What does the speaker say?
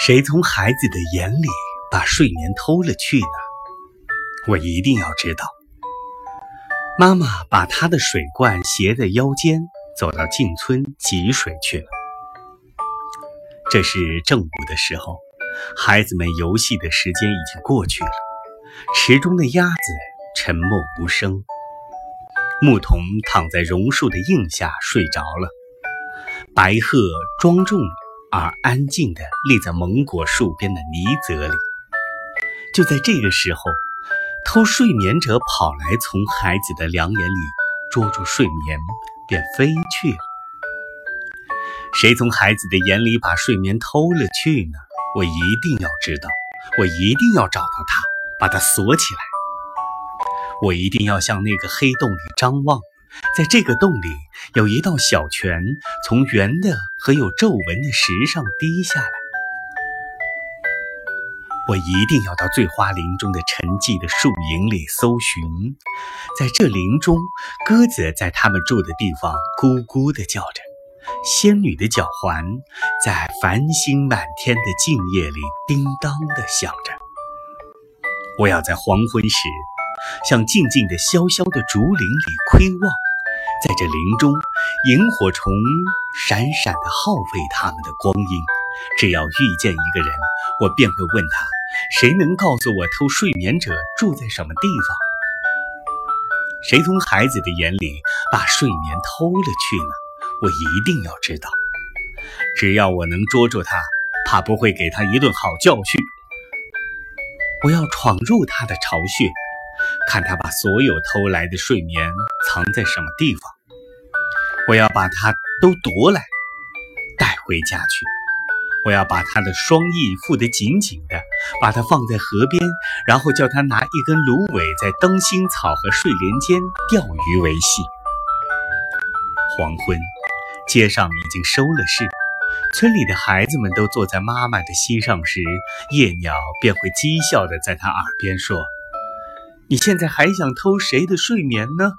谁从孩子的眼里把睡眠偷了去呢？我一定要知道。妈妈把她的水罐斜在腰间，走到近村汲水去了。这是正午的时候，孩子们游戏的时间已经过去了。池中的鸭子沉默无声，牧童躺在榕树的荫下睡着了。白鹤庄重。而安静地立在蒙果树边的泥泽里。就在这个时候，偷睡眠者跑来，从孩子的两眼里捉住睡眠，便飞去了。谁从孩子的眼里把睡眠偷了去呢？我一定要知道，我一定要找到他，把他锁起来。我一定要向那个黑洞里张望。在这个洞里，有一道小泉从圆的和有皱纹的石上滴下来。我一定要到醉花林中的沉寂的树影里搜寻，在这林中，鸽子在它们住的地方咕咕地叫着，仙女的脚环在繁星满天的静夜里叮当地响着。我要在黄昏时，向静静的、萧萧的竹林里窥望。在这林中，萤火虫闪闪地耗费他们的光阴。只要遇见一个人，我便会问他：谁能告诉我偷睡眠者住在什么地方？谁从孩子的眼里把睡眠偷了去呢？我一定要知道。只要我能捉住他，怕不会给他一顿好教训。我要闯入他的巢穴。看他把所有偷来的睡眠藏在什么地方，我要把它都夺来，带回家去。我要把他的双翼缚得紧紧的，把它放在河边，然后叫他拿一根芦苇在灯芯草和睡莲间钓鱼为戏。黄昏，街上已经收了市，村里的孩子们都坐在妈妈的膝上时，夜鸟便会讥笑地在他耳边说。你现在还想偷谁的睡眠呢？